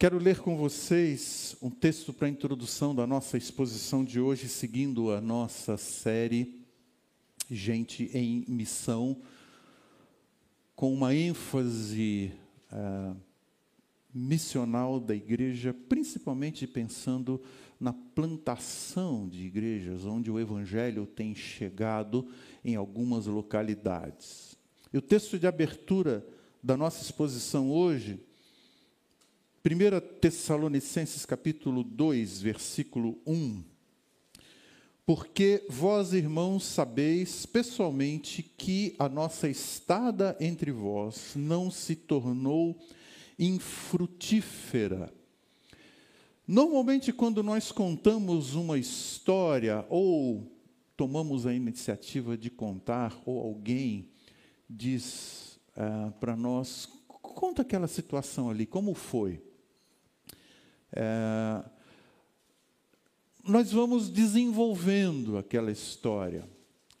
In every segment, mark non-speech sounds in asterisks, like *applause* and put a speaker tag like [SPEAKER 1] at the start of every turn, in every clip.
[SPEAKER 1] Quero ler com vocês um texto para a introdução da nossa exposição de hoje, seguindo a nossa série Gente em Missão, com uma ênfase uh, missional da igreja, principalmente pensando na plantação de igrejas, onde o evangelho tem chegado em algumas localidades. E o texto de abertura da nossa exposição hoje 1 Tessalonicenses capítulo 2, versículo 1. Porque vós, irmãos, sabeis pessoalmente que a nossa estada entre vós não se tornou infrutífera. Normalmente, quando nós contamos uma história, ou tomamos a iniciativa de contar, ou alguém diz ah, para nós, conta aquela situação ali, como foi? É, nós vamos desenvolvendo aquela história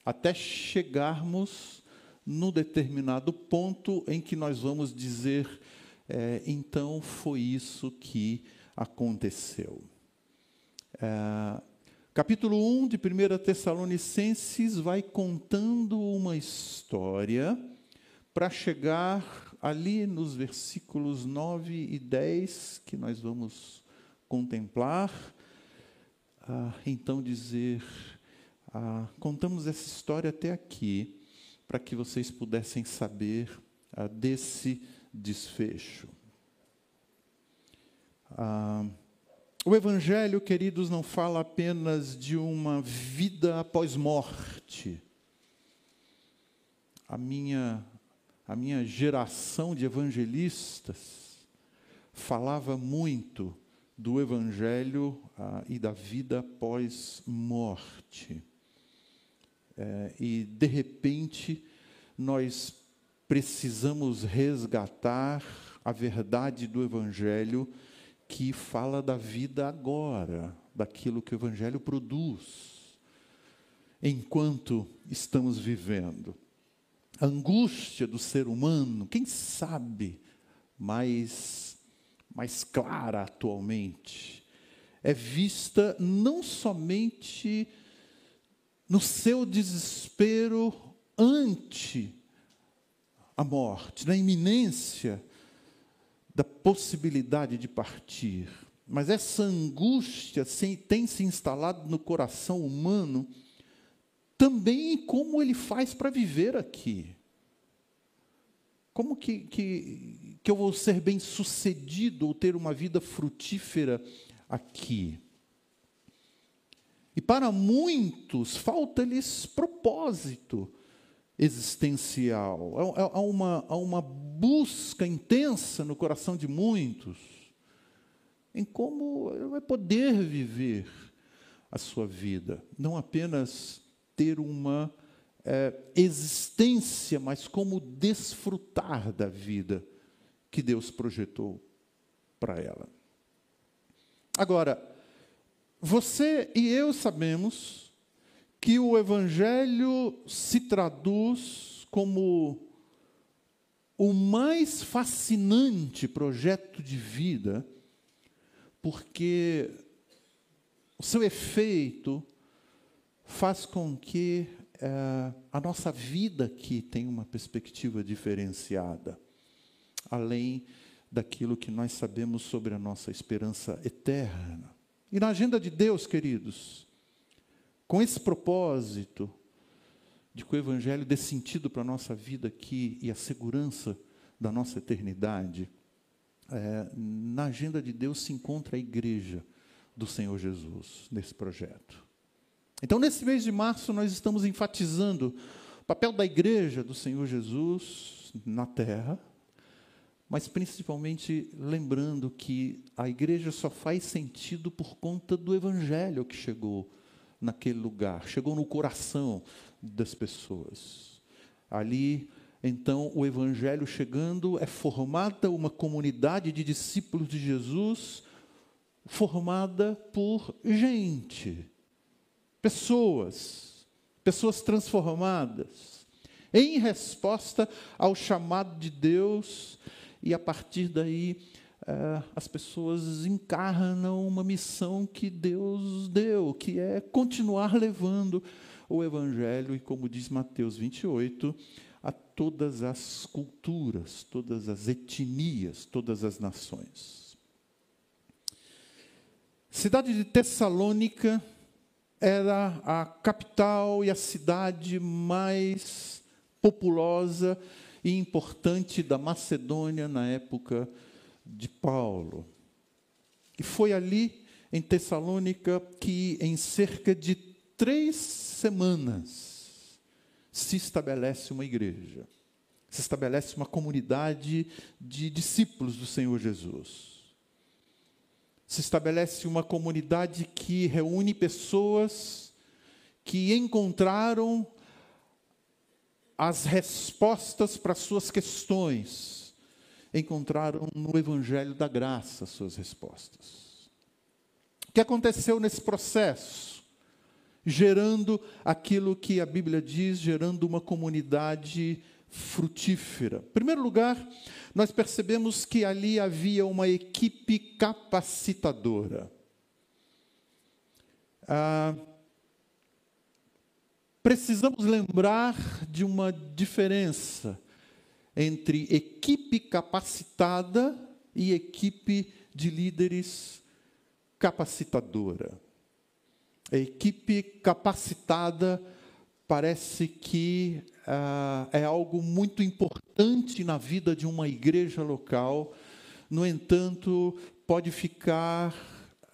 [SPEAKER 1] até chegarmos no determinado ponto em que nós vamos dizer, é, então foi isso que aconteceu. É, capítulo 1 de 1 Tessalonicenses vai contando uma história para chegar ali nos versículos 9 e 10, que nós vamos contemplar, ah, então dizer: ah, contamos essa história até aqui, para que vocês pudessem saber ah, desse desfecho. O Evangelho, queridos, não fala apenas de uma vida após morte. A minha, a minha geração de evangelistas falava muito do Evangelho ah, e da vida pós-morte. É, e, de repente, nós precisamos resgatar a verdade do Evangelho que fala da vida agora, daquilo que o Evangelho produz, enquanto estamos vivendo. A angústia do ser humano, quem sabe, mais mais clara atualmente, é vista não somente no seu desespero ante a morte, na iminência da possibilidade de partir, mas essa angústia tem se instalado no coração humano também em como ele faz para viver aqui. Como que, que, que eu vou ser bem sucedido ou ter uma vida frutífera aqui. E para muitos, falta-lhes propósito existencial. Há uma, há uma busca intensa no coração de muitos em como ele vai poder viver a sua vida, não apenas ter uma é, existência, mas como desfrutar da vida que Deus projetou para ela. Agora, você e eu sabemos que o Evangelho se traduz como o mais fascinante projeto de vida, porque o seu efeito faz com que é, a nossa vida aqui tenha uma perspectiva diferenciada além daquilo que nós sabemos sobre a nossa esperança eterna. E na agenda de Deus, queridos, com esse propósito de que o Evangelho dê sentido para a nossa vida aqui e a segurança da nossa eternidade, é, na agenda de Deus se encontra a igreja do Senhor Jesus nesse projeto. Então, nesse mês de março, nós estamos enfatizando o papel da igreja do Senhor Jesus na terra, mas principalmente lembrando que a igreja só faz sentido por conta do evangelho que chegou naquele lugar, chegou no coração das pessoas. Ali, então, o evangelho chegando é formada uma comunidade de discípulos de Jesus, formada por gente, pessoas, pessoas transformadas, em resposta ao chamado de Deus e a partir daí é, as pessoas encarnam uma missão que Deus deu, que é continuar levando o Evangelho, e como diz Mateus 28, a todas as culturas, todas as etnias, todas as nações. Cidade de Tessalônica era a capital e a cidade mais populosa e importante da Macedônia na época de Paulo. E foi ali, em Tessalônica, que em cerca de três semanas se estabelece uma igreja, se estabelece uma comunidade de discípulos do Senhor Jesus. Se estabelece uma comunidade que reúne pessoas que encontraram as respostas para suas questões, encontraram no Evangelho da Graça suas respostas. O que aconteceu nesse processo? Gerando aquilo que a Bíblia diz, gerando uma comunidade frutífera. Em primeiro lugar, nós percebemos que ali havia uma equipe capacitadora. Ah, precisamos lembrar de uma diferença entre equipe capacitada e equipe de líderes capacitadora. A equipe capacitada parece que ah, é algo muito importante na vida de uma igreja local, no entanto, pode ficar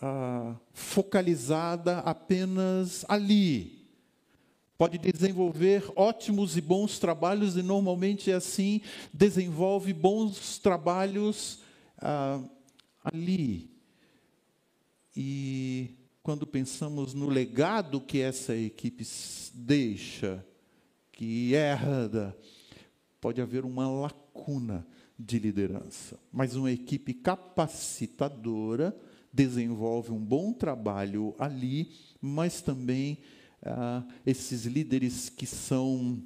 [SPEAKER 1] ah, focalizada apenas ali, pode desenvolver ótimos e bons trabalhos, e normalmente é assim, desenvolve bons trabalhos ah, ali. E quando pensamos no legado que essa equipe deixa, que herda, pode haver uma lacuna de liderança. Mas uma equipe capacitadora desenvolve um bom trabalho ali, mas também esses líderes que são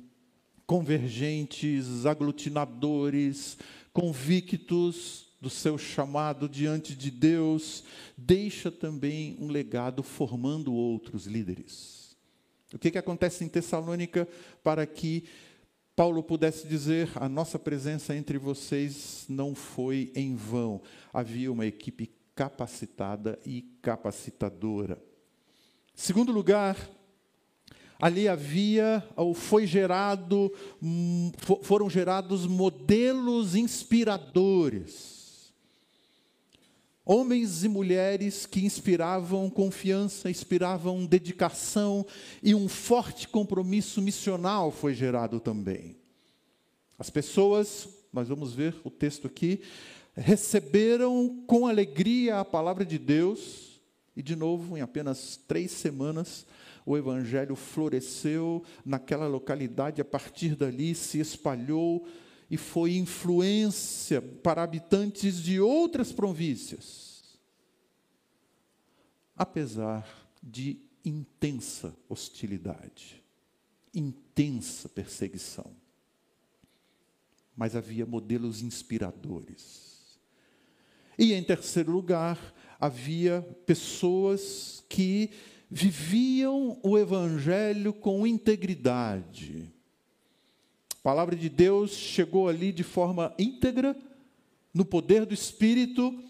[SPEAKER 1] convergentes, aglutinadores, convictos do seu chamado diante de Deus, deixa também um legado formando outros líderes. O que, que acontece em Tessalônica para que Paulo pudesse dizer: a nossa presença entre vocês não foi em vão, havia uma equipe capacitada e capacitadora. Segundo lugar, ali havia ou foi gerado hum, foram gerados modelos inspiradores. Homens e mulheres que inspiravam confiança, inspiravam dedicação e um forte compromisso missional foi gerado também. As pessoas, nós vamos ver o texto aqui, receberam com alegria a palavra de Deus, e de novo, em apenas três semanas, o evangelho floresceu naquela localidade, a partir dali se espalhou e foi influência para habitantes de outras províncias. Apesar de intensa hostilidade, intensa perseguição. Mas havia modelos inspiradores. E em terceiro lugar, havia pessoas que viviam o Evangelho com integridade. A palavra de Deus chegou ali de forma íntegra, no poder do Espírito,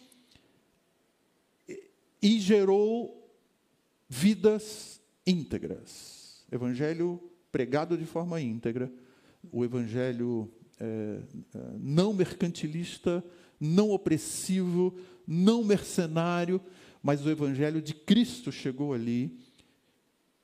[SPEAKER 1] e gerou vidas íntegras. Evangelho pregado de forma íntegra, o Evangelho é, é não mercantilista, não opressivo, não mercenário, mas o Evangelho de Cristo chegou ali,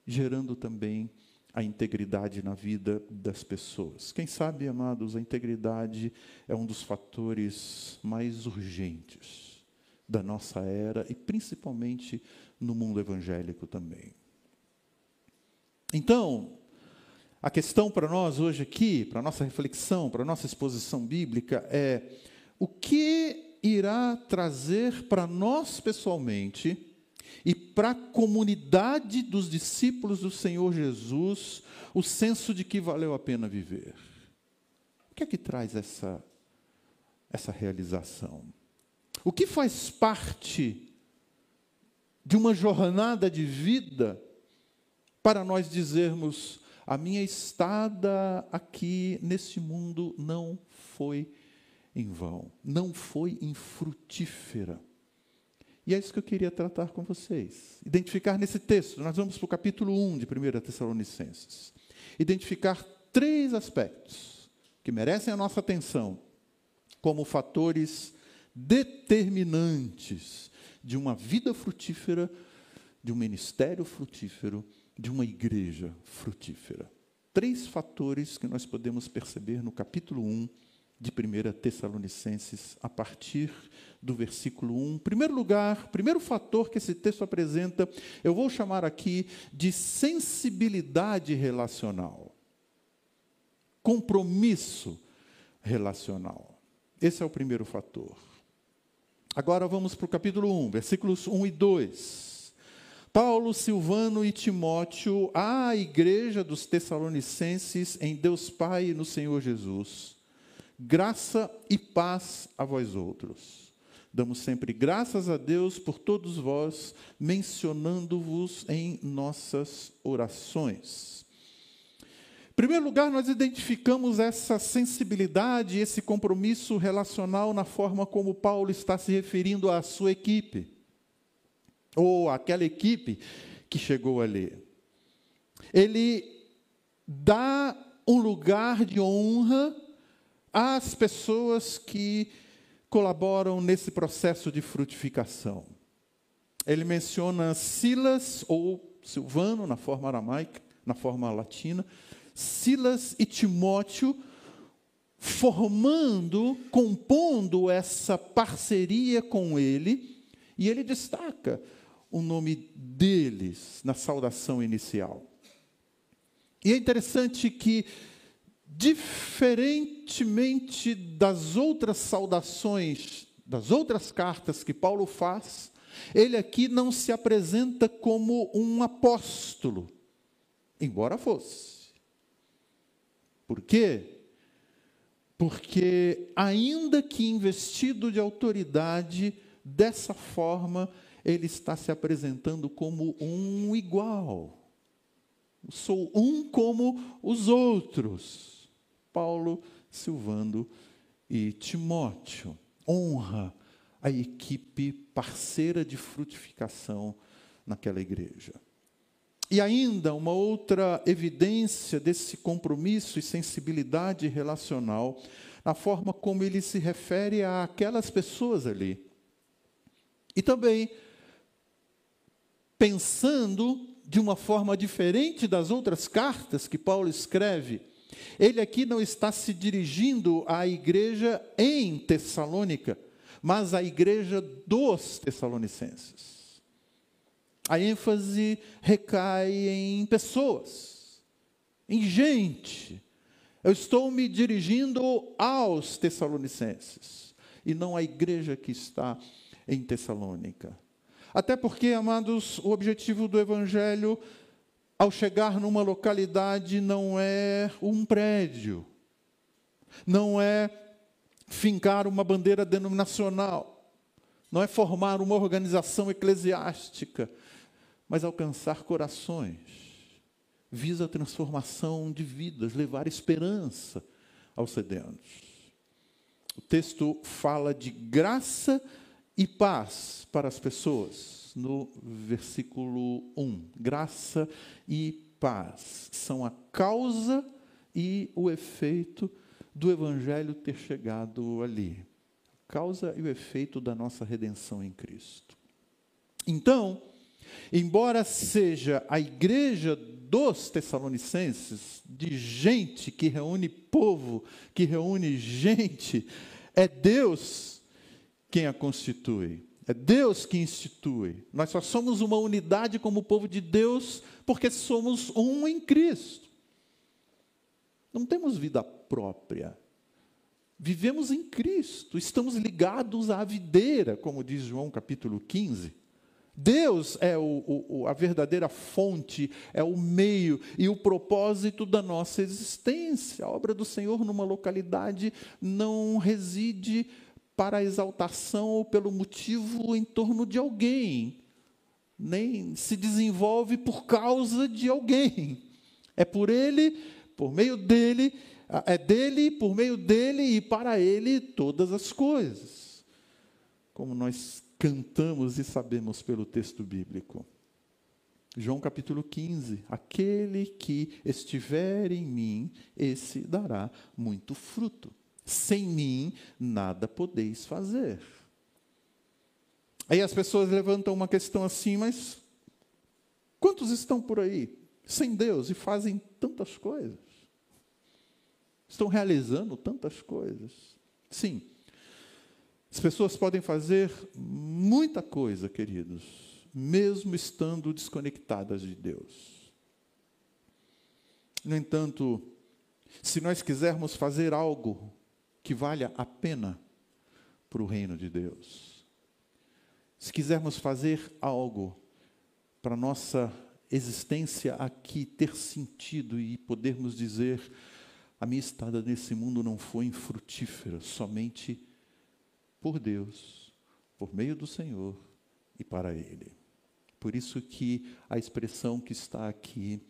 [SPEAKER 1] gerando também a integridade na vida das pessoas. Quem sabe, amados, a integridade é um dos fatores mais urgentes da nossa era e principalmente no mundo evangélico também. Então, a questão para nós hoje aqui, para nossa reflexão, para nossa exposição bíblica é o que irá trazer para nós pessoalmente e para a comunidade dos discípulos do Senhor Jesus o senso de que valeu a pena viver. O que é que traz essa, essa realização? O que faz parte de uma jornada de vida para nós dizermos: a minha estada aqui nesse mundo não foi em vão, não foi infrutífera. E é isso que eu queria tratar com vocês. Identificar nesse texto, nós vamos para o capítulo 1 de 1 Tessalonicenses. Identificar três aspectos que merecem a nossa atenção como fatores determinantes de uma vida frutífera, de um ministério frutífero, de uma igreja frutífera. Três fatores que nós podemos perceber no capítulo 1 de 1 Tessalonicenses, a partir do versículo 1. Em primeiro lugar, primeiro fator que esse texto apresenta, eu vou chamar aqui de sensibilidade relacional. Compromisso relacional. Esse é o primeiro fator. Agora vamos para o capítulo 1, versículos 1 e 2. Paulo, Silvano e Timóteo, à igreja dos Tessalonicenses, em Deus Pai e no Senhor Jesus. Graça e paz a vós outros. Damos sempre graças a Deus por todos vós, mencionando-vos em nossas orações em primeiro lugar, nós identificamos essa sensibilidade, esse compromisso relacional na forma como Paulo está se referindo à sua equipe, ou àquela equipe que chegou ali. Ele dá um lugar de honra às pessoas que colaboram nesse processo de frutificação. Ele menciona Silas ou Silvano na forma aramaica, na forma latina, Silas e Timóteo formando, compondo essa parceria com ele, e ele destaca o nome deles na saudação inicial. E é interessante que, diferentemente das outras saudações, das outras cartas que Paulo faz, ele aqui não se apresenta como um apóstolo, embora fosse. Por quê? Porque, ainda que investido de autoridade, dessa forma, ele está se apresentando como um igual. Sou um como os outros. Paulo, Silvando e Timóteo. Honra a equipe parceira de frutificação naquela igreja. E ainda uma outra evidência desse compromisso e sensibilidade relacional, na forma como ele se refere àquelas pessoas ali. E também pensando de uma forma diferente das outras cartas que Paulo escreve, ele aqui não está se dirigindo à igreja em Tessalônica, mas à igreja dos Tessalonicenses. A ênfase recai em pessoas, em gente. Eu estou me dirigindo aos Tessalonicenses e não à igreja que está em Tessalônica. Até porque, amados, o objetivo do Evangelho, ao chegar numa localidade, não é um prédio, não é fincar uma bandeira denominacional, não é formar uma organização eclesiástica, mas alcançar corações, visa a transformação de vidas, levar esperança aos sedentos. O texto fala de graça paz para as pessoas, no versículo 1. Graça e paz são a causa e o efeito do evangelho ter chegado ali. A causa e o efeito da nossa redenção em Cristo. Então, Embora seja a igreja dos Tessalonicenses, de gente que reúne povo, que reúne gente, é Deus quem a constitui. É Deus que institui. Nós só somos uma unidade como povo de Deus porque somos um em Cristo. Não temos vida própria. Vivemos em Cristo, estamos ligados à videira, como diz João capítulo 15. Deus é o, o, a verdadeira fonte, é o meio e o propósito da nossa existência. A obra do Senhor numa localidade não reside para a exaltação ou pelo motivo em torno de alguém, nem se desenvolve por causa de alguém. É por ele, por meio dele, é dele, por meio dele e para ele todas as coisas. Como nós cantamos e sabemos pelo texto bíblico. João capítulo 15: Aquele que estiver em mim, esse dará muito fruto. Sem mim, nada podeis fazer. Aí as pessoas levantam uma questão assim, mas quantos estão por aí sem Deus e fazem tantas coisas? Estão realizando tantas coisas? Sim. As pessoas podem fazer muita coisa, queridos, mesmo estando desconectadas de Deus. No entanto, se nós quisermos fazer algo que valha a pena para o reino de Deus, se quisermos fazer algo para a nossa existência aqui ter sentido e podermos dizer: a minha estada nesse mundo não foi infrutífera, somente por Deus, por meio do Senhor e para Ele. Por isso que a expressão que está aqui,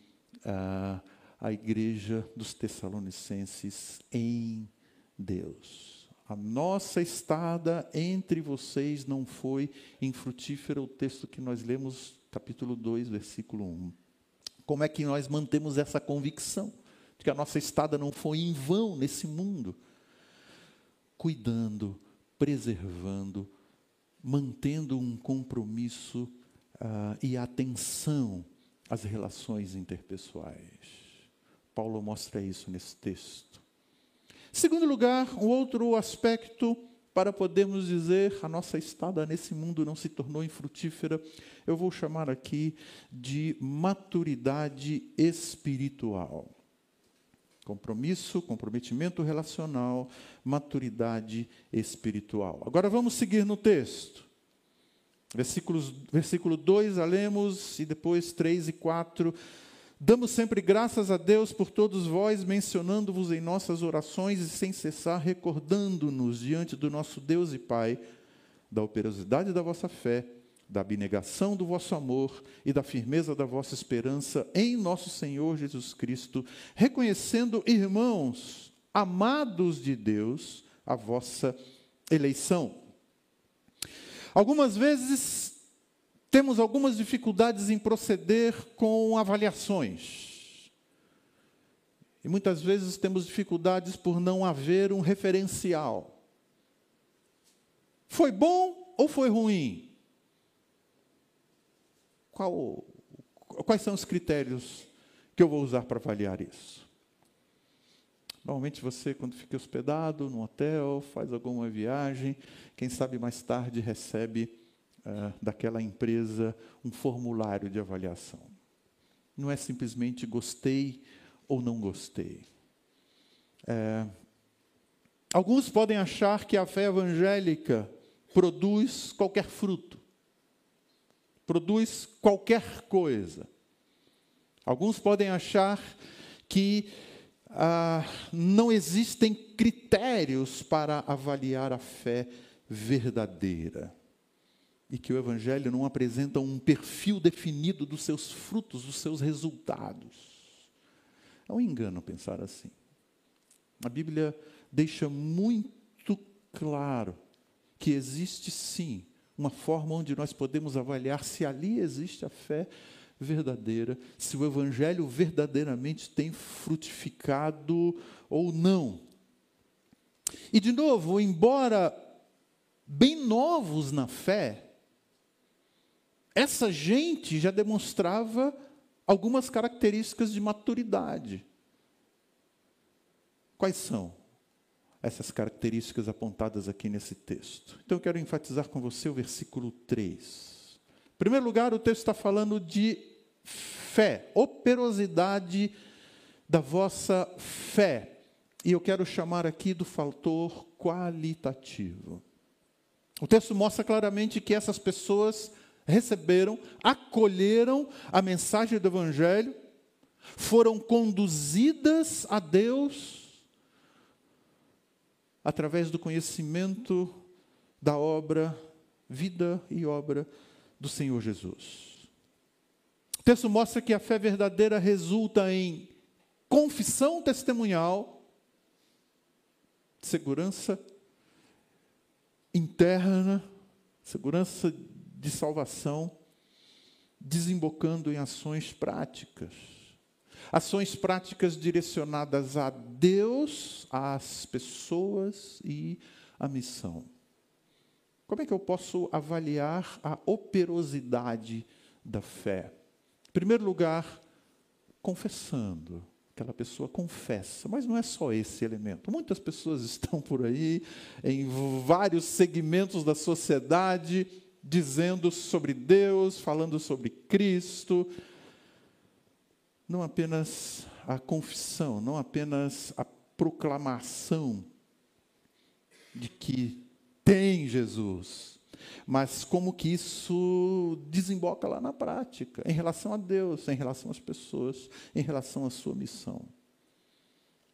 [SPEAKER 1] ah, a igreja dos Tessalonicenses em Deus. A nossa estada entre vocês não foi infrutífera, o texto que nós lemos, capítulo 2, versículo 1. Como é que nós mantemos essa convicção de que a nossa estada não foi em vão nesse mundo? Cuidando, preservando, mantendo um compromisso uh, e atenção às relações interpessoais. Paulo mostra isso nesse texto. Segundo lugar, um outro aspecto para podermos dizer a nossa estada nesse mundo não se tornou infrutífera, eu vou chamar aqui de maturidade espiritual. Compromisso, comprometimento relacional, maturidade espiritual. Agora vamos seguir no texto. Versículos, versículo 2, a lemos, e depois 3 e 4 Damos sempre graças a Deus por todos vós, mencionando-vos em nossas orações e sem cessar recordando-nos diante do nosso Deus e Pai da operosidade da vossa fé, da abnegação do vosso amor e da firmeza da vossa esperança em nosso Senhor Jesus Cristo, reconhecendo, irmãos, amados de Deus, a vossa eleição. Algumas vezes temos algumas dificuldades em proceder com avaliações. E muitas vezes temos dificuldades por não haver um referencial. Foi bom ou foi ruim? Qual, quais são os critérios que eu vou usar para avaliar isso? Normalmente você, quando fica hospedado num hotel, faz alguma viagem, quem sabe mais tarde recebe uh, daquela empresa um formulário de avaliação. Não é simplesmente gostei ou não gostei. É, alguns podem achar que a fé evangélica produz qualquer fruto, produz qualquer coisa. Alguns podem achar que ah, não existem critérios para avaliar a fé verdadeira e que o Evangelho não apresenta um perfil definido dos seus frutos, dos seus resultados. É um engano pensar assim. A Bíblia deixa muito claro que existe sim uma forma onde nós podemos avaliar se ali existe a fé verdadeira, se o Evangelho verdadeiramente tem frutificado ou não. E, de novo, embora bem novos na fé, essa gente já demonstrava algumas características de maturidade. Quais são essas características apontadas aqui nesse texto? Então eu quero enfatizar com você o versículo 3. Em primeiro lugar, o texto está falando de fé, operosidade da vossa fé. E eu quero chamar aqui do fator qualitativo. O texto mostra claramente que essas pessoas receberam, acolheram a mensagem do Evangelho, foram conduzidas a Deus através do conhecimento da obra, vida e obra do Senhor Jesus. O texto mostra que a fé verdadeira resulta em confissão testemunhal, segurança interna, segurança de salvação, desembocando em ações práticas. Ações práticas direcionadas a Deus, às pessoas e à missão. Como é que eu posso avaliar a operosidade da fé? Em primeiro lugar, confessando. Aquela pessoa confessa, mas não é só esse elemento. Muitas pessoas *laughs* estão por aí, em vários segmentos da sociedade, dizendo sobre Deus, falando sobre Cristo. Não apenas a confissão, não apenas a proclamação de que tem Jesus, mas como que isso desemboca lá na prática, em relação a Deus, em relação às pessoas, em relação à sua missão.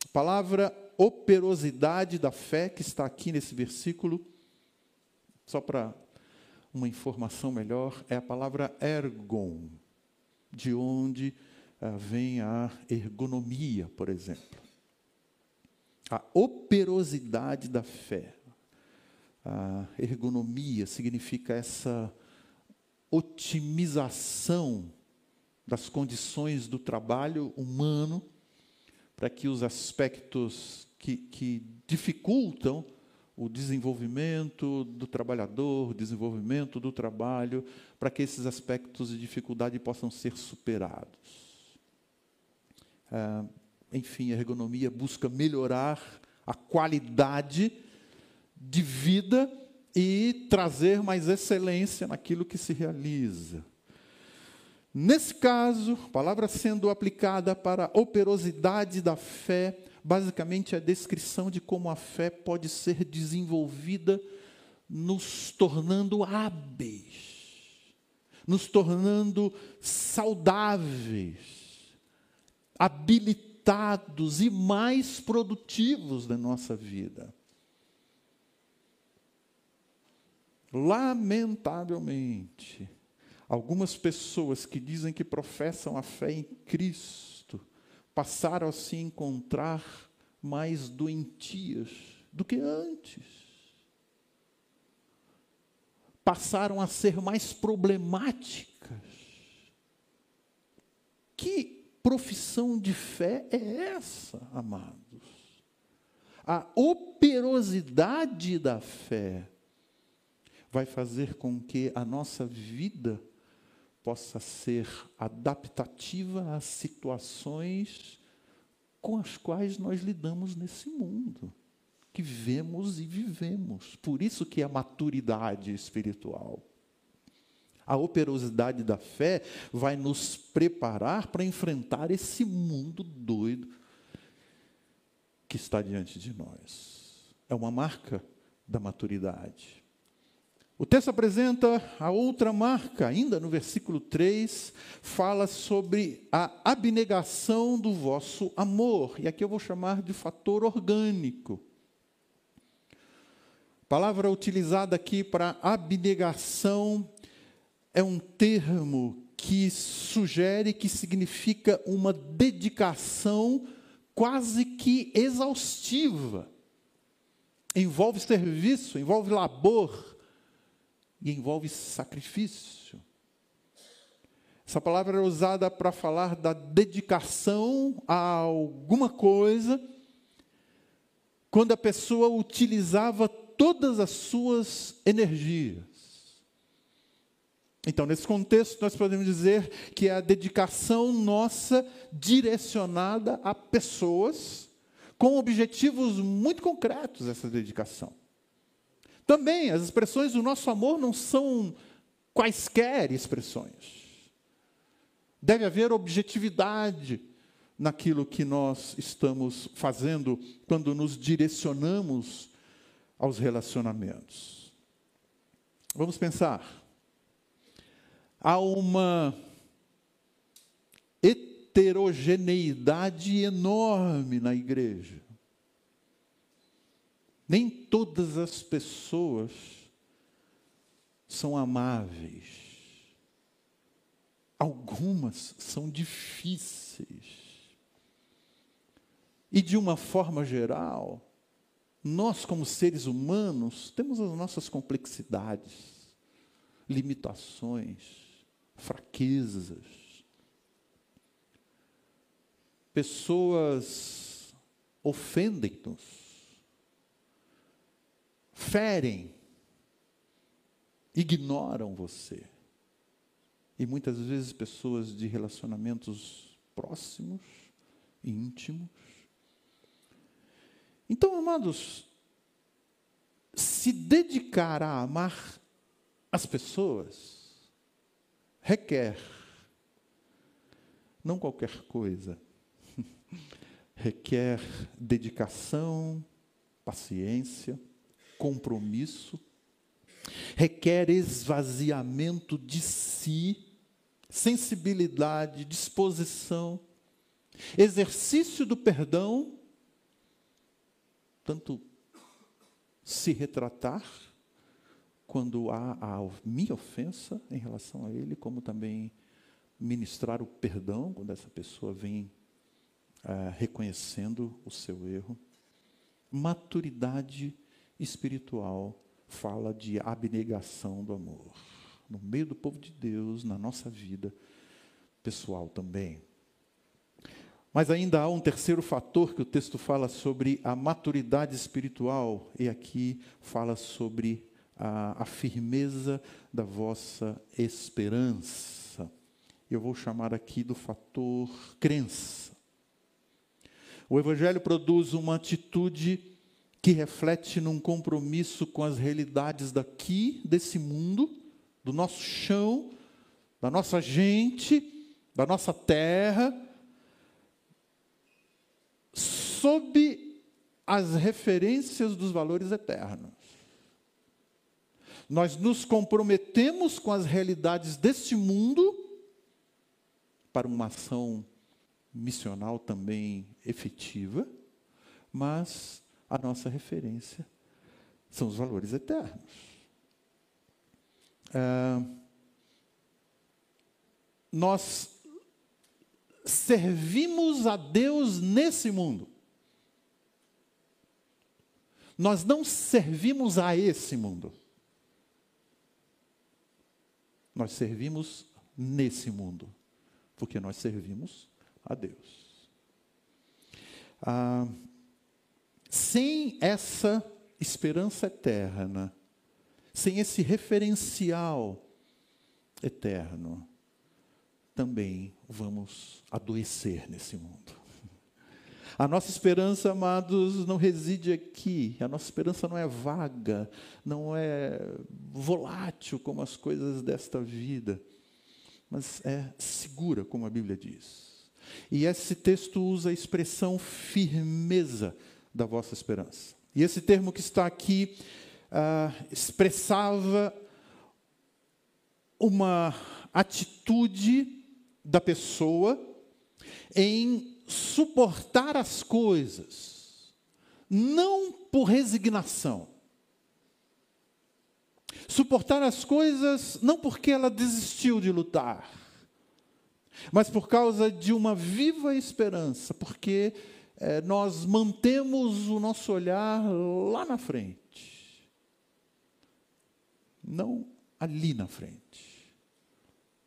[SPEAKER 1] A palavra operosidade da fé que está aqui nesse versículo, só para uma informação melhor, é a palavra ergon, de onde uh, vem a ergonomia, por exemplo. A operosidade da fé. A ergonomia significa essa otimização das condições do trabalho humano para que os aspectos que, que dificultam o desenvolvimento do trabalhador, o desenvolvimento do trabalho, para que esses aspectos de dificuldade possam ser superados. Ah, enfim, a ergonomia busca melhorar a qualidade de vida e trazer mais excelência naquilo que se realiza. Nesse caso, a palavra sendo aplicada para a operosidade da fé, basicamente é a descrição de como a fé pode ser desenvolvida, nos tornando hábeis, nos tornando saudáveis, habilitados e mais produtivos da nossa vida. Lamentavelmente, algumas pessoas que dizem que professam a fé em Cristo, passaram a se encontrar mais doentias do que antes. Passaram a ser mais problemáticas. Que profissão de fé é essa, amados? A operosidade da fé vai fazer com que a nossa vida possa ser adaptativa às situações com as quais nós lidamos nesse mundo, que vemos e vivemos. Por isso que é a maturidade espiritual. A operosidade da fé vai nos preparar para enfrentar esse mundo doido que está diante de nós. É uma marca da maturidade. O texto apresenta a outra marca, ainda no versículo 3, fala sobre a abnegação do vosso amor. E aqui eu vou chamar de fator orgânico. A palavra utilizada aqui para abnegação é um termo que sugere que significa uma dedicação quase que exaustiva. Envolve serviço, envolve labor e envolve sacrifício. Essa palavra é usada para falar da dedicação a alguma coisa, quando a pessoa utilizava todas as suas energias. Então, nesse contexto, nós podemos dizer que é a dedicação nossa direcionada a pessoas com objetivos muito concretos, essa dedicação. Também, as expressões do nosso amor não são quaisquer expressões. Deve haver objetividade naquilo que nós estamos fazendo quando nos direcionamos aos relacionamentos. Vamos pensar. Há uma heterogeneidade enorme na igreja nem todas as pessoas são amáveis. Algumas são difíceis. E de uma forma geral, nós, como seres humanos, temos as nossas complexidades, limitações, fraquezas. Pessoas ofendem-nos, ferem, ignoram você. E muitas vezes pessoas de relacionamentos próximos, íntimos, então, amados, se dedicar a amar as pessoas requer não qualquer coisa, *laughs* requer dedicação, paciência, compromisso, requer esvaziamento de si, sensibilidade, disposição, exercício do perdão tanto se retratar quando há a minha ofensa em relação a ele, como também ministrar o perdão quando essa pessoa vem uh, reconhecendo o seu erro. Maturidade espiritual fala de abnegação do amor. No meio do povo de Deus, na nossa vida pessoal também. Mas ainda há um terceiro fator que o texto fala sobre a maturidade espiritual, e aqui fala sobre a, a firmeza da vossa esperança. Eu vou chamar aqui do fator crença. O Evangelho produz uma atitude que reflete num compromisso com as realidades daqui, desse mundo, do nosso chão, da nossa gente, da nossa terra sob as referências dos valores eternos. Nós nos comprometemos com as realidades deste mundo para uma ação missional também efetiva, mas a nossa referência são os valores eternos. É, nós servimos a Deus nesse mundo. Nós não servimos a esse mundo. Nós servimos nesse mundo, porque nós servimos a Deus. Ah, sem essa esperança eterna, sem esse referencial eterno, também vamos adoecer nesse mundo. A nossa esperança, amados, não reside aqui. A nossa esperança não é vaga, não é volátil como as coisas desta vida, mas é segura, como a Bíblia diz. E esse texto usa a expressão firmeza da vossa esperança. E esse termo que está aqui ah, expressava uma atitude da pessoa em suportar as coisas, não por resignação. Suportar as coisas não porque ela desistiu de lutar, mas por causa de uma viva esperança, porque é, nós mantemos o nosso olhar lá na frente, não ali na frente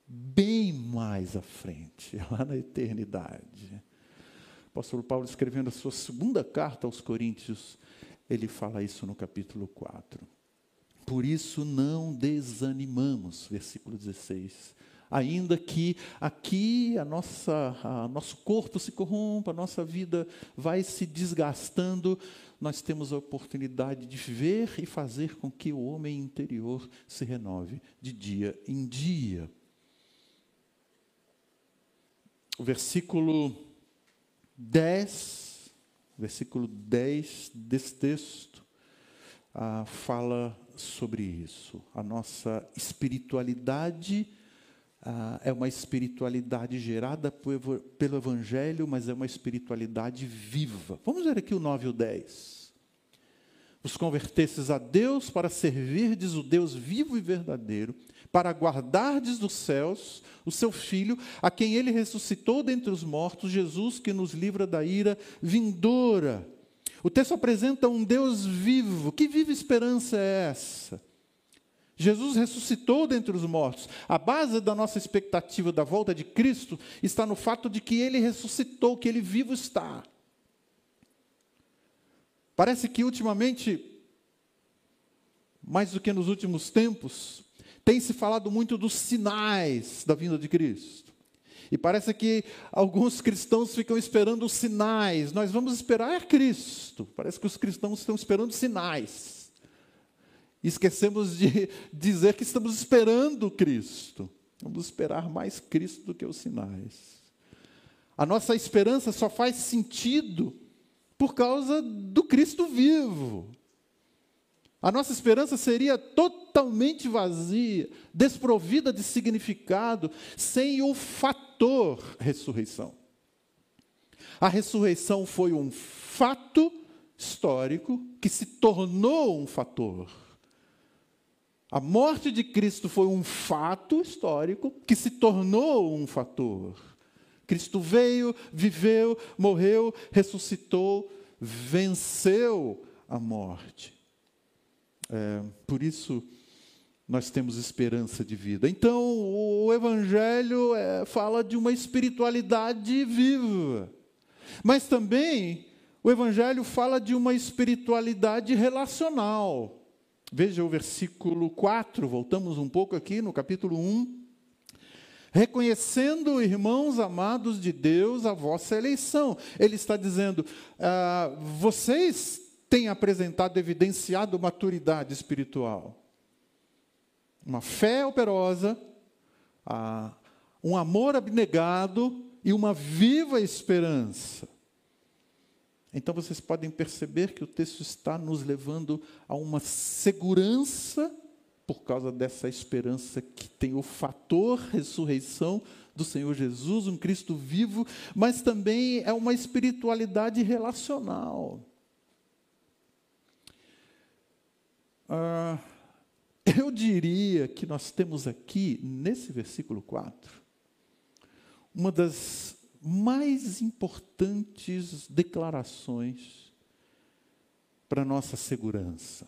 [SPEAKER 1] bem mais à frente, *laughs* lá na eternidade. O apóstolo Paulo, escrevendo a sua segunda carta aos Coríntios, ele fala isso no capítulo 4. Por isso não desanimamos, versículo 16. Ainda que aqui a nossa, a nosso corpo se corrompa, a nossa vida vai se desgastando, nós temos a oportunidade de ver e fazer com que o homem interior se renove de dia em dia o versículo 10, versículo 10 desse texto, ah, fala sobre isso. A nossa espiritualidade ah, é uma espiritualidade gerada pelo Evangelho, mas é uma espiritualidade viva. Vamos ver aqui o 9 e o 10. vos convertesses a Deus para servirdes o Deus vivo e verdadeiro, para guardardes dos céus o seu Filho, a quem ele ressuscitou dentre os mortos, Jesus que nos livra da ira vindoura. O texto apresenta um Deus vivo. Que viva esperança é essa? Jesus ressuscitou dentre os mortos. A base da nossa expectativa da volta de Cristo está no fato de que ele ressuscitou, que ele vivo está. Parece que ultimamente, mais do que nos últimos tempos, tem se falado muito dos sinais da vinda de Cristo. E parece que alguns cristãos ficam esperando os sinais. Nós vamos esperar Cristo. Parece que os cristãos estão esperando sinais. Esquecemos de *laughs* dizer que estamos esperando Cristo. Vamos esperar mais Cristo do que os sinais. A nossa esperança só faz sentido por causa do Cristo vivo. A nossa esperança seria totalmente vazia, desprovida de significado, sem o fator ressurreição. A ressurreição foi um fato histórico que se tornou um fator. A morte de Cristo foi um fato histórico que se tornou um fator. Cristo veio, viveu, morreu, ressuscitou, venceu a morte. É, por isso, nós temos esperança de vida. Então, o Evangelho é, fala de uma espiritualidade viva. Mas também, o Evangelho fala de uma espiritualidade relacional. Veja o versículo 4, voltamos um pouco aqui no capítulo 1 reconhecendo, irmãos amados de Deus, a vossa eleição. Ele está dizendo: ah, vocês têm apresentado, evidenciado maturidade espiritual, uma fé operosa, ah, um amor abnegado e uma viva esperança. Então vocês podem perceber que o texto está nos levando a uma segurança por causa dessa esperança que tem o fator ressurreição do Senhor Jesus, um Cristo vivo, mas também é uma espiritualidade relacional. Ah, eu diria que nós temos aqui, nesse versículo 4, uma das mais importantes declarações para nossa segurança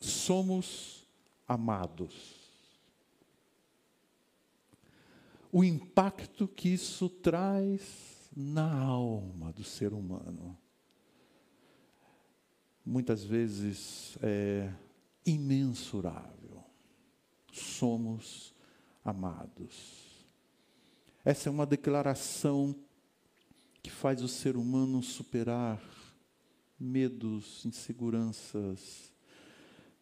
[SPEAKER 1] somos amados. O impacto que isso traz na alma do ser humano. Muitas vezes é imensurável. Somos amados. Essa é uma declaração que faz o ser humano superar medos, inseguranças,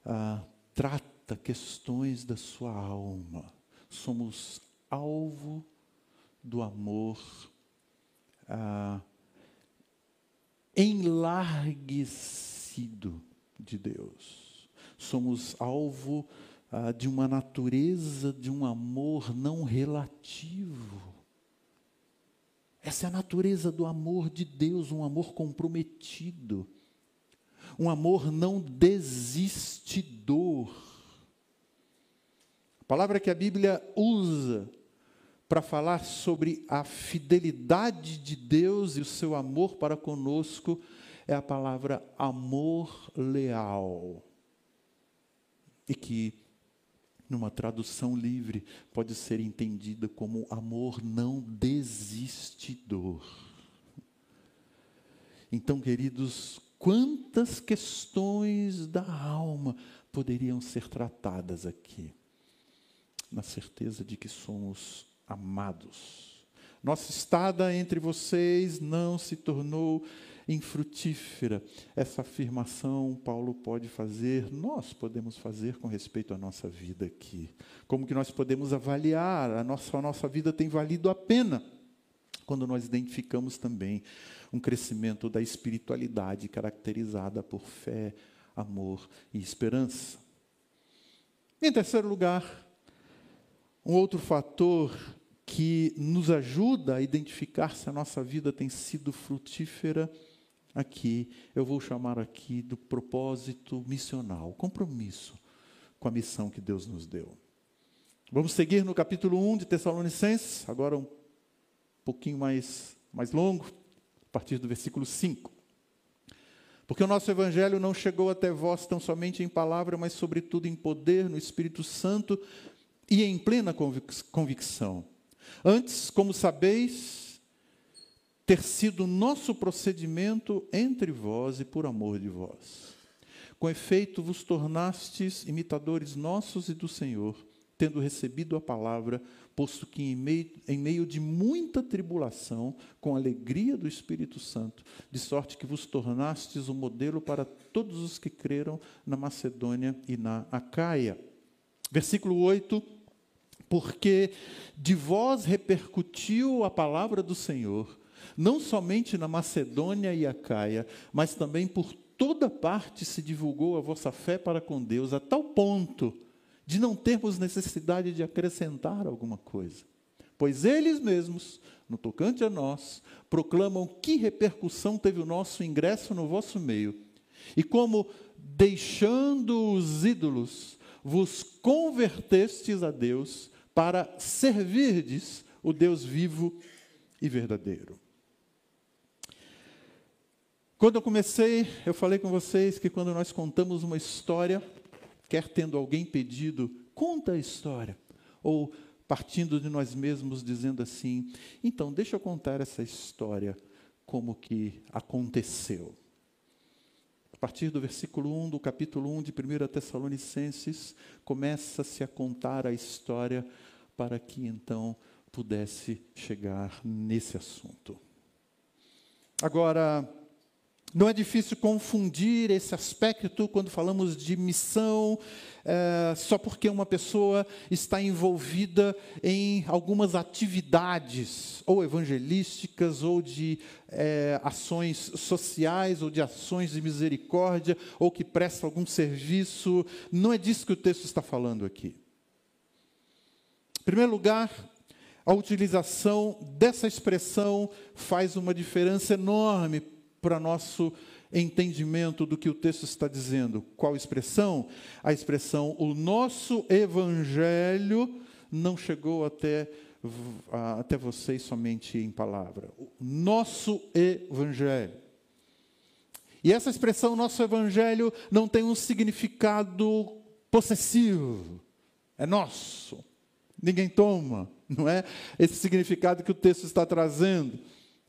[SPEAKER 1] ah, trata questões da sua alma. Somos alvo do amor ah, enlarguecido de Deus. Somos alvo ah, de uma natureza de um amor não relativo. Essa é a natureza do amor de Deus, um amor comprometido um amor não desistidor. A palavra que a Bíblia usa para falar sobre a fidelidade de Deus e o seu amor para conosco é a palavra amor leal. E que, numa tradução livre, pode ser entendida como amor não desistidor. Então, queridos, Quantas questões da alma poderiam ser tratadas aqui? Na certeza de que somos amados. Nossa estada entre vocês não se tornou infrutífera. Essa afirmação Paulo pode fazer, nós podemos fazer com respeito à nossa vida aqui. Como que nós podemos avaliar? A nossa, a nossa vida tem valido a pena quando nós identificamos também um crescimento da espiritualidade caracterizada por fé, amor e esperança. Em terceiro lugar, um outro fator que nos ajuda a identificar se a nossa vida tem sido frutífera aqui, eu vou chamar aqui do propósito missional, compromisso com a missão que Deus nos deu. Vamos seguir no capítulo 1 de Tessalonicenses, agora um pouquinho mais, mais longo, a partir do versículo 5. Porque o nosso evangelho não chegou até vós tão somente em palavra, mas sobretudo em poder, no Espírito Santo e em plena convicção. Antes, como sabeis, ter sido nosso procedimento entre vós e por amor de vós. Com efeito, vos tornastes imitadores nossos e do Senhor, tendo recebido a palavra, posto que em meio, em meio de muita tribulação, com alegria do Espírito Santo, de sorte que vos tornastes o modelo para todos os que creram na Macedônia e na Acaia. Versículo 8: Porque de vós repercutiu a palavra do Senhor, não somente na Macedônia e Acaia, mas também por toda parte se divulgou a vossa fé para com Deus, a tal ponto de não termos necessidade de acrescentar alguma coisa. Pois eles mesmos, no tocante a nós, proclamam que repercussão teve o nosso ingresso no vosso meio, e como, deixando os ídolos, vos convertestes a Deus para servirdes o Deus vivo e verdadeiro. Quando eu comecei, eu falei com vocês que quando nós contamos uma história, quer tendo alguém pedido, conta a história, ou partindo de nós mesmos dizendo assim, então deixa eu contar essa história como que aconteceu. A partir do versículo 1 do capítulo 1 de 1 Tessalonicenses, começa-se a contar a história para que então pudesse chegar nesse assunto. Agora, não é difícil confundir esse aspecto quando falamos de missão, é, só porque uma pessoa está envolvida em algumas atividades, ou evangelísticas, ou de é, ações sociais, ou de ações de misericórdia, ou que presta algum serviço. Não é disso que o texto está falando aqui. Em primeiro lugar, a utilização dessa expressão faz uma diferença enorme para nosso entendimento do que o texto está dizendo. Qual expressão? A expressão o nosso evangelho não chegou até até vocês somente em palavra. O nosso evangelho. E essa expressão nosso evangelho não tem um significado possessivo. É nosso. Ninguém toma, não é? Esse significado que o texto está trazendo.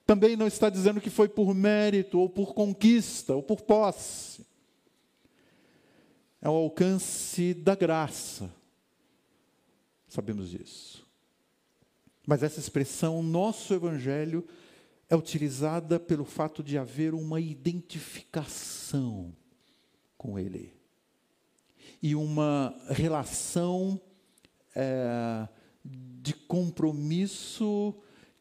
[SPEAKER 1] Também não está dizendo que foi por mérito, ou por conquista, ou por posse. É o alcance da graça. Sabemos disso. Mas essa expressão, nosso evangelho, é utilizada pelo fato de haver uma identificação com Ele e uma relação é, de compromisso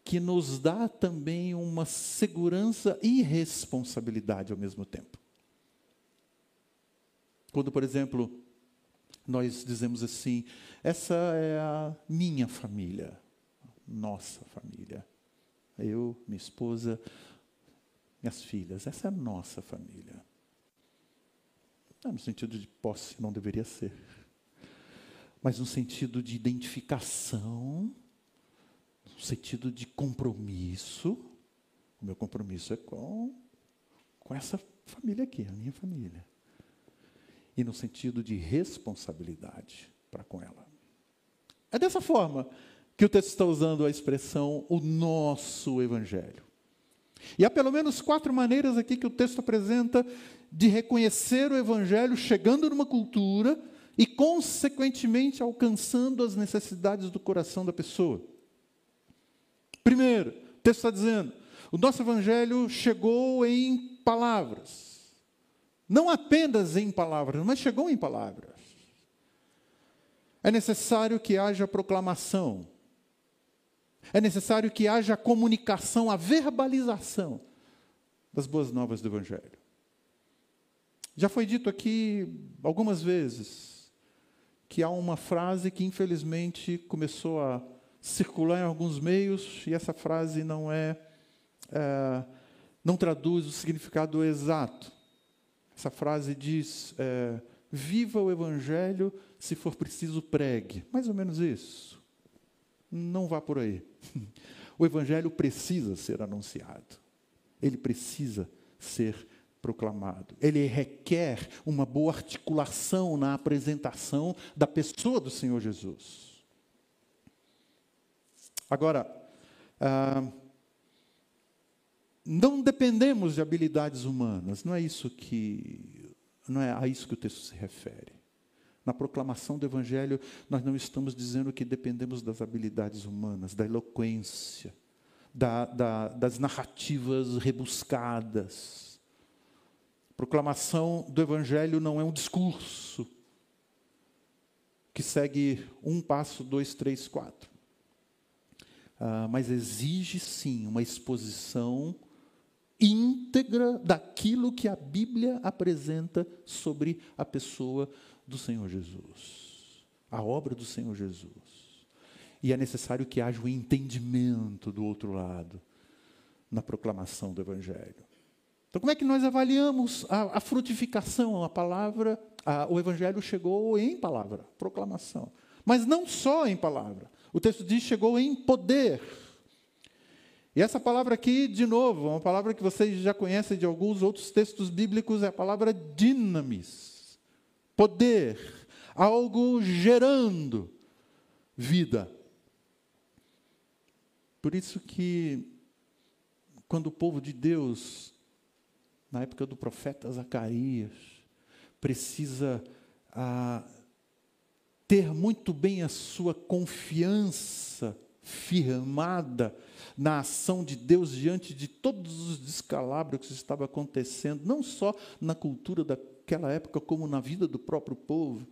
[SPEAKER 1] que nos dá também uma segurança e responsabilidade ao mesmo tempo. Quando, por exemplo, nós dizemos assim: essa é a minha família, nossa família. Eu, minha esposa, minhas filhas, essa é a nossa família. Não, no sentido de posse, não deveria ser. Mas no sentido de identificação no sentido de compromisso. O meu compromisso é com, com essa família aqui, a minha família. E no sentido de responsabilidade para com ela. É dessa forma que o texto está usando a expressão o nosso evangelho. E há pelo menos quatro maneiras aqui que o texto apresenta de reconhecer o evangelho chegando numa cultura e, consequentemente, alcançando as necessidades do coração da pessoa. Primeiro, o texto está dizendo: o nosso evangelho chegou em palavras. Não apenas em palavras, mas chegou em palavras. É necessário que haja proclamação. É necessário que haja comunicação, a verbalização das boas novas do Evangelho. Já foi dito aqui algumas vezes que há uma frase que infelizmente começou a circular em alguns meios, e essa frase não é, é não traduz o significado exato. Essa frase diz: é, viva o Evangelho, se for preciso, pregue. Mais ou menos isso. Não vá por aí. *laughs* O Evangelho precisa ser anunciado, ele precisa ser proclamado. Ele requer uma boa articulação na apresentação da pessoa do Senhor Jesus. Agora, ah, não dependemos de habilidades humanas, não é isso que não é a isso que o texto se refere. Na proclamação do evangelho, nós não estamos dizendo que dependemos das habilidades humanas, da eloquência, da, da, das narrativas rebuscadas. Proclamação do evangelho não é um discurso que segue um passo, dois, três, quatro. Ah, mas exige sim uma exposição íntegra daquilo que a Bíblia apresenta sobre a pessoa do Senhor Jesus, a obra do Senhor Jesus. E é necessário que haja um entendimento do outro lado na proclamação do Evangelho. Então, como é que nós avaliamos a, a frutificação? A palavra, a, o Evangelho chegou em palavra, proclamação. Mas não só em palavra. O texto diz chegou em poder. E essa palavra aqui, de novo, é uma palavra que vocês já conhecem de alguns outros textos bíblicos, é a palavra dinamis. Poder, algo gerando vida. Por isso que quando o povo de Deus, na época do profeta Zacarias, precisa ah, ter muito bem a sua confiança firmada na ação de Deus diante de todos os descalabros que estava acontecendo, não só na cultura daquela época, como na vida do próprio povo.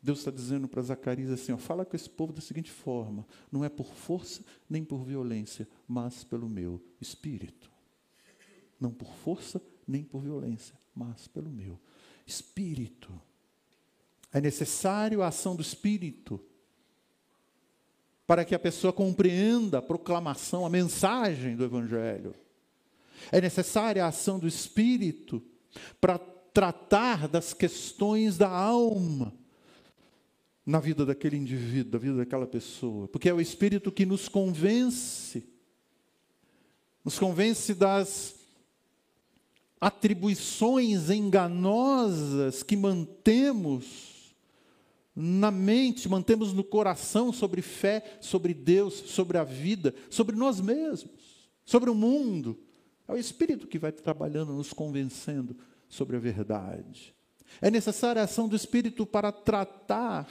[SPEAKER 1] Deus está dizendo para Zacarias assim: ó, fala com esse povo da seguinte forma: não é por força nem por violência, mas pelo meu espírito. Não por força nem por violência, mas pelo meu espírito. É necessário a ação do espírito para que a pessoa compreenda a proclamação, a mensagem do Evangelho. É necessária a ação do Espírito para tratar das questões da alma na vida daquele indivíduo, da vida daquela pessoa, porque é o Espírito que nos convence, nos convence das atribuições enganosas que mantemos na mente, mantemos no coração sobre fé, sobre Deus, sobre a vida, sobre nós mesmos, sobre o mundo. É o Espírito que vai trabalhando, nos convencendo sobre a verdade. É necessária a ação do Espírito para tratar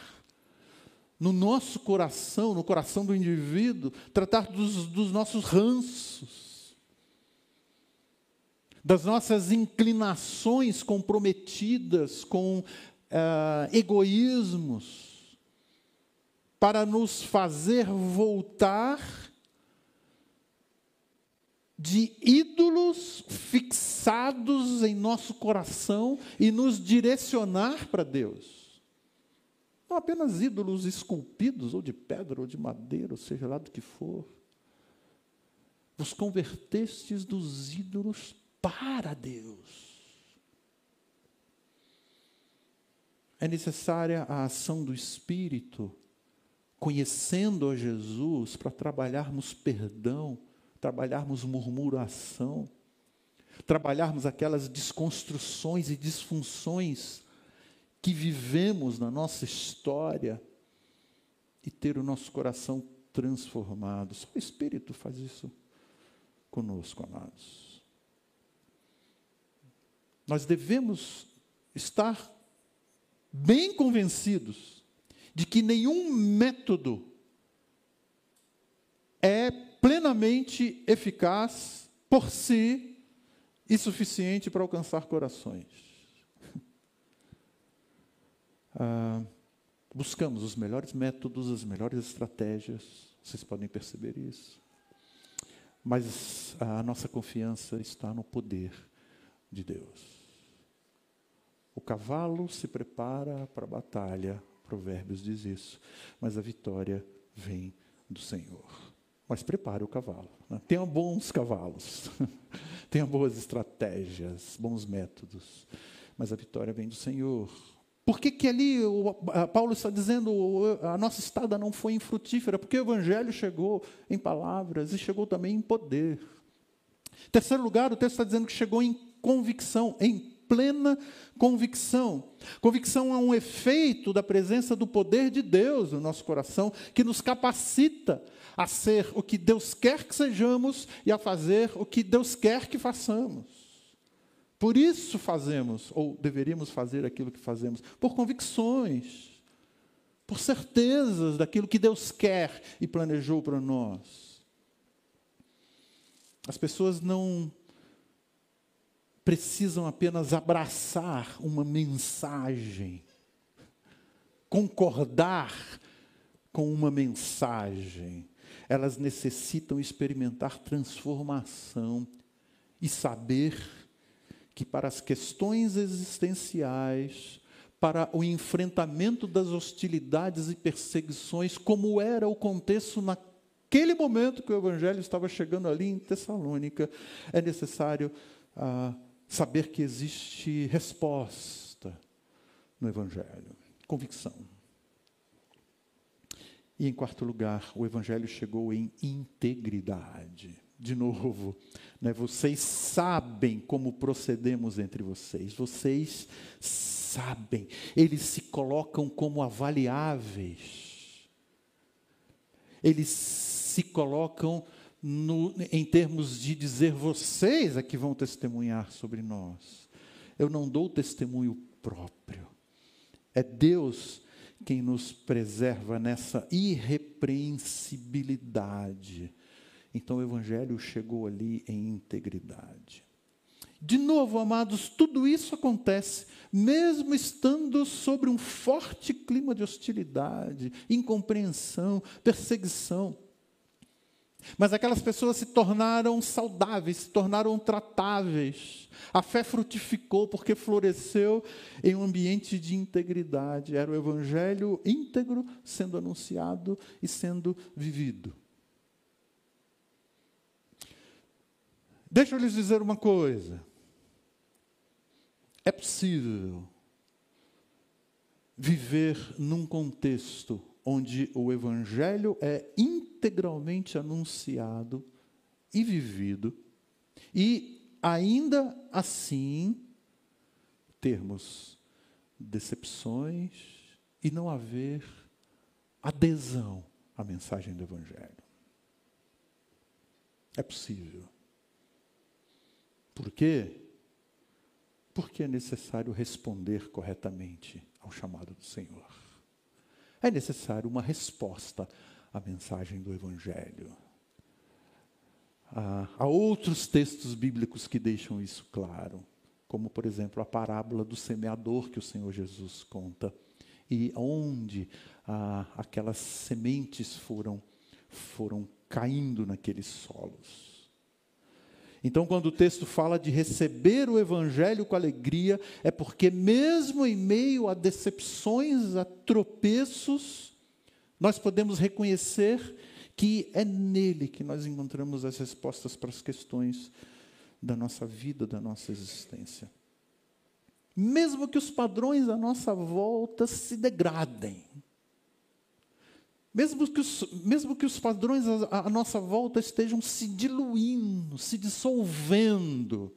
[SPEAKER 1] no nosso coração, no coração do indivíduo, tratar dos, dos nossos ranços, das nossas inclinações comprometidas com uh, egoísmos, para nos fazer voltar de ídolos fixados em nosso coração e nos direcionar para Deus. Não apenas ídolos esculpidos, ou de pedra, ou de madeira, ou seja lá do que for. Vos convertestes dos ídolos para Deus. É necessária a ação do Espírito, conhecendo a Jesus, para trabalharmos perdão, trabalharmos murmuração, trabalharmos aquelas desconstruções e disfunções que vivemos na nossa história e ter o nosso coração transformado. Só o Espírito faz isso conosco, amados. Nós devemos estar bem convencidos de que nenhum método é plenamente eficaz por si e suficiente para alcançar corações. *laughs* Ah, buscamos os melhores métodos, as melhores estratégias, vocês podem perceber isso. Mas a nossa confiança está no poder de Deus. O cavalo se prepara para a batalha, Provérbios diz isso, mas a vitória vem do Senhor. Mas prepare o cavalo. Né? Tenha bons cavalos, *laughs* tenha boas estratégias, bons métodos. Mas a vitória vem do Senhor. Por que, que ali o, a, Paulo está dizendo a nossa estada não foi infrutífera? Porque o Evangelho chegou em palavras e chegou também em poder. Terceiro lugar, o texto está dizendo que chegou em convicção, em plena convicção. Convicção é um efeito da presença do poder de Deus no nosso coração, que nos capacita a ser o que Deus quer que sejamos e a fazer o que Deus quer que façamos. Por isso fazemos, ou deveríamos fazer aquilo que fazemos, por convicções, por certezas daquilo que Deus quer e planejou para nós. As pessoas não precisam apenas abraçar uma mensagem, concordar com uma mensagem. Elas necessitam experimentar transformação e saber que para as questões existenciais, para o enfrentamento das hostilidades e perseguições, como era o contexto naquele momento que o Evangelho estava chegando ali em Tessalônica, é necessário ah, saber que existe resposta no Evangelho, convicção. E em quarto lugar, o Evangelho chegou em integridade. De novo, né, vocês sabem como procedemos entre vocês, vocês sabem, eles se colocam como avaliáveis, eles se colocam no, em termos de dizer vocês é que vão testemunhar sobre nós. Eu não dou testemunho próprio, é Deus quem nos preserva nessa irrepreensibilidade. Então o Evangelho chegou ali em integridade. De novo, amados, tudo isso acontece mesmo estando sobre um forte clima de hostilidade, incompreensão, perseguição. Mas aquelas pessoas se tornaram saudáveis, se tornaram tratáveis. A fé frutificou porque floresceu em um ambiente de integridade. Era o evangelho íntegro sendo anunciado e sendo vivido. Deixa eu lhes dizer uma coisa. É possível viver num contexto onde o evangelho é integralmente anunciado e vivido, e ainda assim termos decepções e não haver adesão à mensagem do evangelho. É possível. Por quê? Porque é necessário responder corretamente ao chamado do Senhor é necessário uma resposta à mensagem do Evangelho. Ah, há outros textos bíblicos que deixam isso claro, como, por exemplo, a parábola do semeador que o Senhor Jesus conta, e onde ah, aquelas sementes foram, foram caindo naqueles solos. Então, quando o texto fala de receber o Evangelho com alegria, é porque, mesmo em meio a decepções, a tropeços, nós podemos reconhecer que é nele que nós encontramos as respostas para as questões da nossa vida, da nossa existência. Mesmo que os padrões à nossa volta se degradem, mesmo que os, mesmo que os padrões à, à nossa volta estejam se diluindo, se dissolvendo,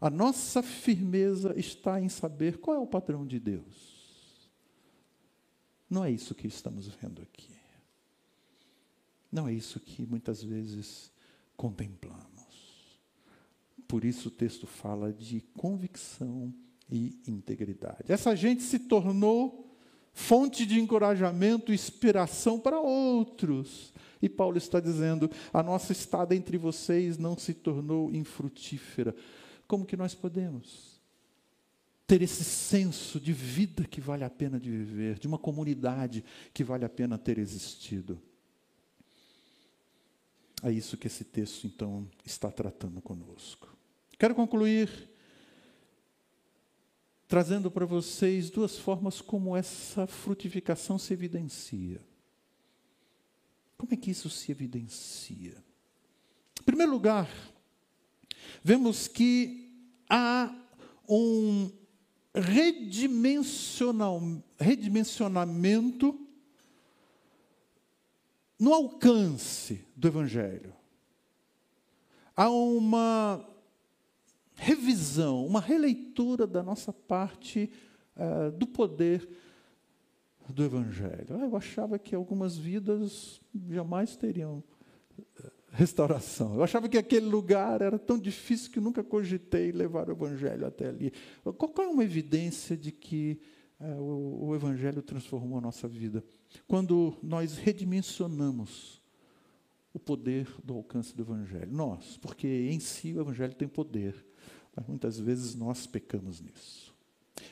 [SPEAKER 1] a nossa firmeza está em saber qual é o padrão de Deus. Não é isso que estamos vendo aqui. Não é isso que muitas vezes contemplamos. Por isso o texto fala de convicção e integridade. Essa gente se tornou fonte de encorajamento inspiração para outros. E Paulo está dizendo: a nossa estada entre vocês não se tornou infrutífera. Como que nós podemos ter esse senso de vida que vale a pena de viver, de uma comunidade que vale a pena ter existido? É isso que esse texto, então, está tratando conosco. Quero concluir trazendo para vocês duas formas como essa frutificação se evidencia. Como é que isso se evidencia? Em primeiro lugar, vemos que há um redimensionamento no alcance do Evangelho. Há uma revisão, uma releitura da nossa parte uh, do poder do Evangelho. Ah, eu achava que algumas vidas jamais teriam eh, restauração. Eu achava que aquele lugar era tão difícil que nunca cogitei levar o Evangelho até ali. Qual é uma evidência de que é, o, o Evangelho transformou a nossa vida? Quando nós redimensionamos o poder do alcance do Evangelho. Nós, porque em si o Evangelho tem poder, mas muitas vezes nós pecamos nisso.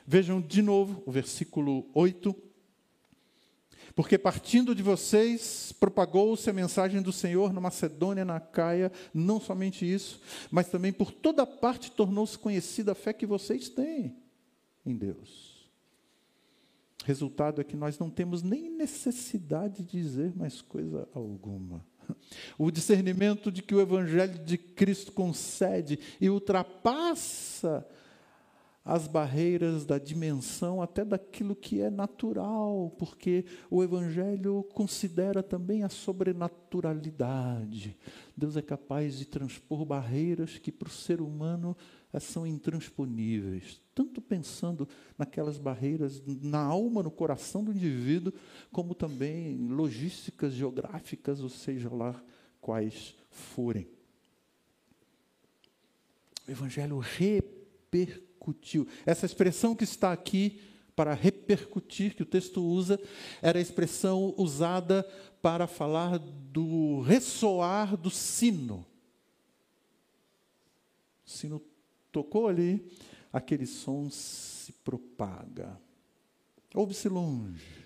[SPEAKER 1] Vejam de novo o versículo 8 porque partindo de vocês, propagou-se a mensagem do Senhor na Macedônia, na Caia, não somente isso, mas também por toda parte tornou-se conhecida a fé que vocês têm em Deus. Resultado é que nós não temos nem necessidade de dizer mais coisa alguma. O discernimento de que o Evangelho de Cristo concede e ultrapassa as barreiras da dimensão até daquilo que é natural, porque o Evangelho considera também a sobrenaturalidade. Deus é capaz de transpor barreiras que para o ser humano eh, são intransponíveis. Tanto pensando naquelas barreiras na alma, no coração do indivíduo, como também logísticas geográficas, ou seja lá quais forem. O Evangelho repercute repercutiu. Essa expressão que está aqui para repercutir, que o texto usa, era a expressão usada para falar do ressoar do sino. O sino tocou ali, aquele som se propaga. Ouve-se longe.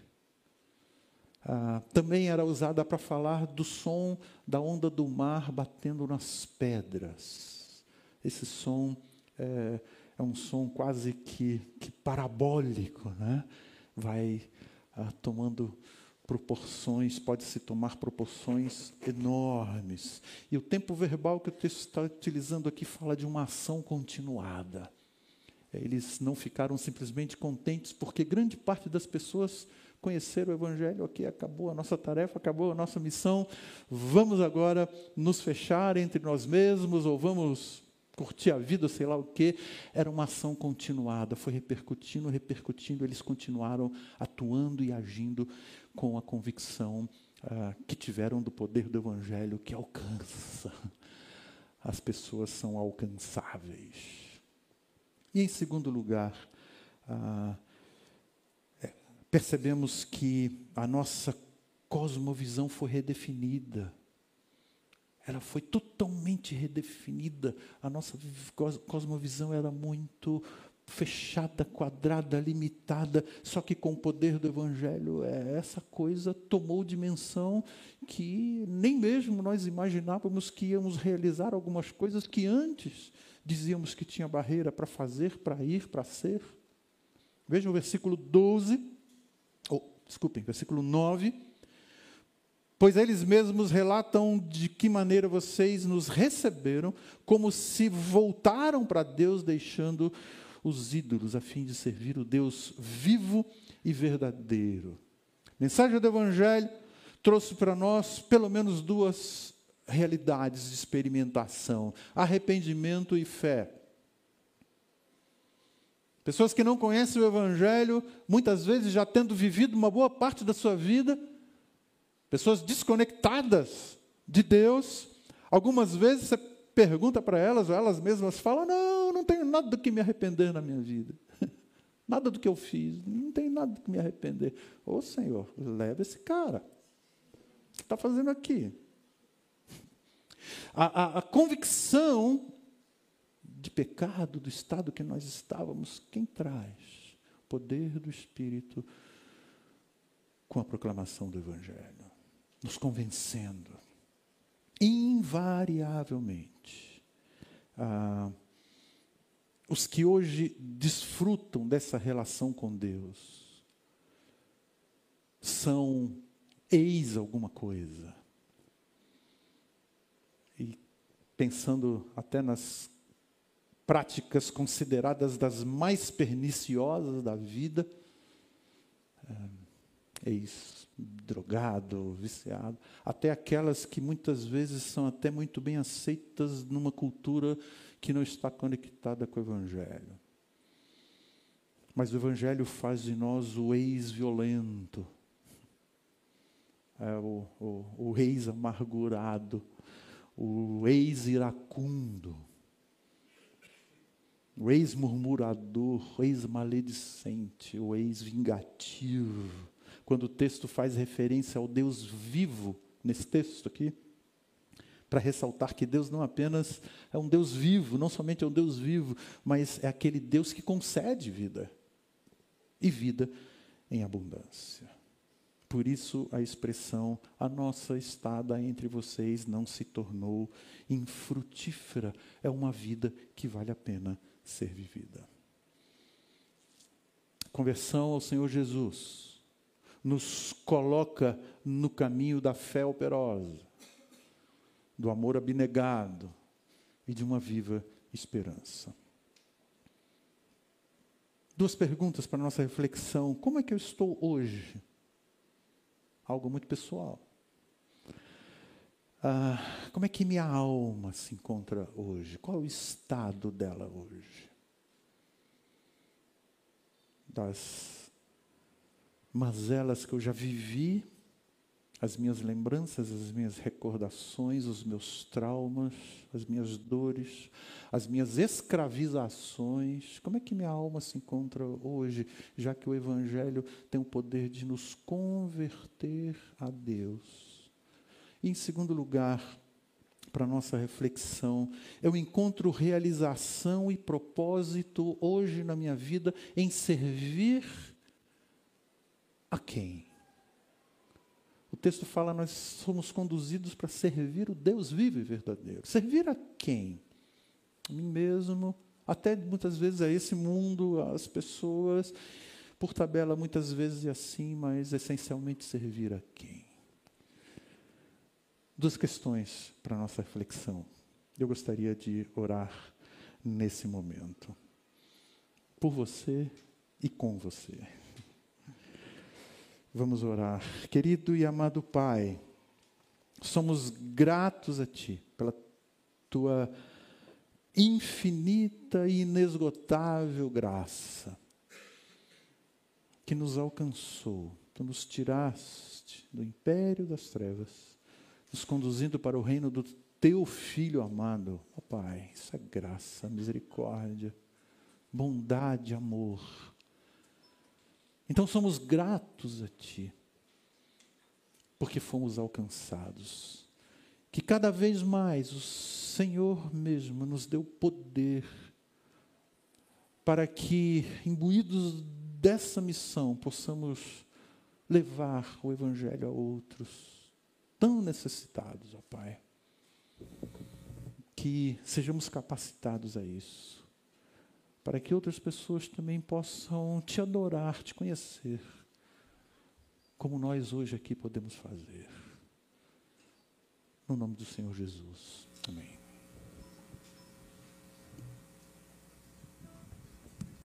[SPEAKER 1] Ah, também era usada para falar do som da onda do mar batendo nas pedras. Esse som é, é um som quase que, que parabólico, né? vai ah, tomando proporções, pode se tomar proporções enormes. E o tempo verbal que o texto está utilizando aqui fala de uma ação continuada. Eles não ficaram simplesmente contentes, porque grande parte das pessoas conheceram o Evangelho, ok, acabou a nossa tarefa, acabou a nossa missão, vamos agora nos fechar entre nós mesmos, ou vamos curtir a vida, sei lá o quê, era uma ação continuada, foi repercutindo, repercutindo, eles continuaram atuando e agindo com a convicção ah, que tiveram do poder do Evangelho que alcança. As pessoas são alcançáveis. E em segundo lugar, ah, é, percebemos que a nossa cosmovisão foi redefinida ela foi totalmente redefinida. A nossa cosmovisão era muito fechada, quadrada, limitada, só que com o poder do Evangelho, é, essa coisa tomou dimensão que nem mesmo nós imaginávamos que íamos realizar algumas coisas que antes dizíamos que tinha barreira para fazer, para ir, para ser. Vejam o versículo 12, ou, desculpem, versículo 9 Pois eles mesmos relatam de que maneira vocês nos receberam, como se voltaram para Deus, deixando os ídolos, a fim de servir o Deus vivo e verdadeiro. A mensagem do Evangelho trouxe para nós pelo menos duas realidades de experimentação: arrependimento e fé. Pessoas que não conhecem o Evangelho, muitas vezes já tendo vivido uma boa parte da sua vida, pessoas desconectadas de Deus. Algumas vezes você pergunta para elas, ou elas mesmas falam: Não, não tenho nada do que me arrepender na minha vida. *laughs* Nada do que eu fiz, não tenho nada do que me arrepender. Ô Senhor, leva esse cara. O que está fazendo aqui? *laughs* A, a, a convicção de pecado, do estado que nós estávamos, quem traz? O poder do Espírito com a proclamação do Evangelho nos convencendo, invariavelmente. Ah, os que hoje desfrutam dessa relação com Deus são eis alguma coisa. E pensando até nas práticas consideradas das mais perniciosas da vida, ah, ex, drogado, viciado, até aquelas que muitas vezes são até muito bem aceitas numa cultura que não está conectada com o Evangelho. Mas o Evangelho faz de nós o ex-violento, é, o, o, o ex-amargurado, o ex-iracundo, o ex-murmurador, o ex-maledicente, o ex-vingativo. Quando o texto faz referência ao Deus vivo, nesse texto aqui, para ressaltar que Deus não apenas é um Deus vivo, não somente é um Deus vivo, mas é aquele Deus que concede vida e vida em abundância. Por isso a expressão a nossa estada entre vocês não se tornou infrutífera. É uma vida que vale a pena ser vivida. Conversão ao Senhor Jesus nos coloca no caminho da fé operosa, do amor abnegado e de uma viva esperança. Duas perguntas para nossa reflexão. Como é que eu estou hoje? algo muito pessoal. Ah, como é que minha alma se encontra hoje? Qual é o estado dela hoje? Das mazelas que eu já vivi, as minhas lembranças, as minhas recordações, os meus traumas, as minhas dores, as minhas escravizações. Como é que minha alma se encontra hoje, já que o Evangelho tem o poder de nos converter a Deus? E, em segundo lugar, para nossa reflexão, eu encontro realização e propósito hoje na minha vida em servir a quem? O texto fala: nós somos conduzidos para servir o Deus vivo e verdadeiro. Servir a quem? A mim mesmo, até muitas vezes a esse mundo, às pessoas. Por tabela, muitas vezes é assim, mas essencialmente servir a quem? Duas questões para a nossa reflexão. Eu gostaria de orar nesse momento. Por você e com você. Vamos orar. Querido e amado Pai, somos gratos a Ti pela Tua infinita e inesgotável graça que nos alcançou. Tu nos tiraste do império das trevas, nos conduzindo para o reino do Teu Filho amado. Oh, Pai, isso é graça, misericórdia, bondade, amor então somos gratos a Ti, porque fomos alcançados. Que cada vez mais o Senhor mesmo nos deu poder para que, imbuídos dessa missão, possamos levar o Evangelho a outros tão necessitados, ó Pai. Que sejamos capacitados a isso para que outras pessoas também possam te adorar, te conhecer, como nós hoje aqui podemos fazer. No nome do Senhor Jesus. Amém.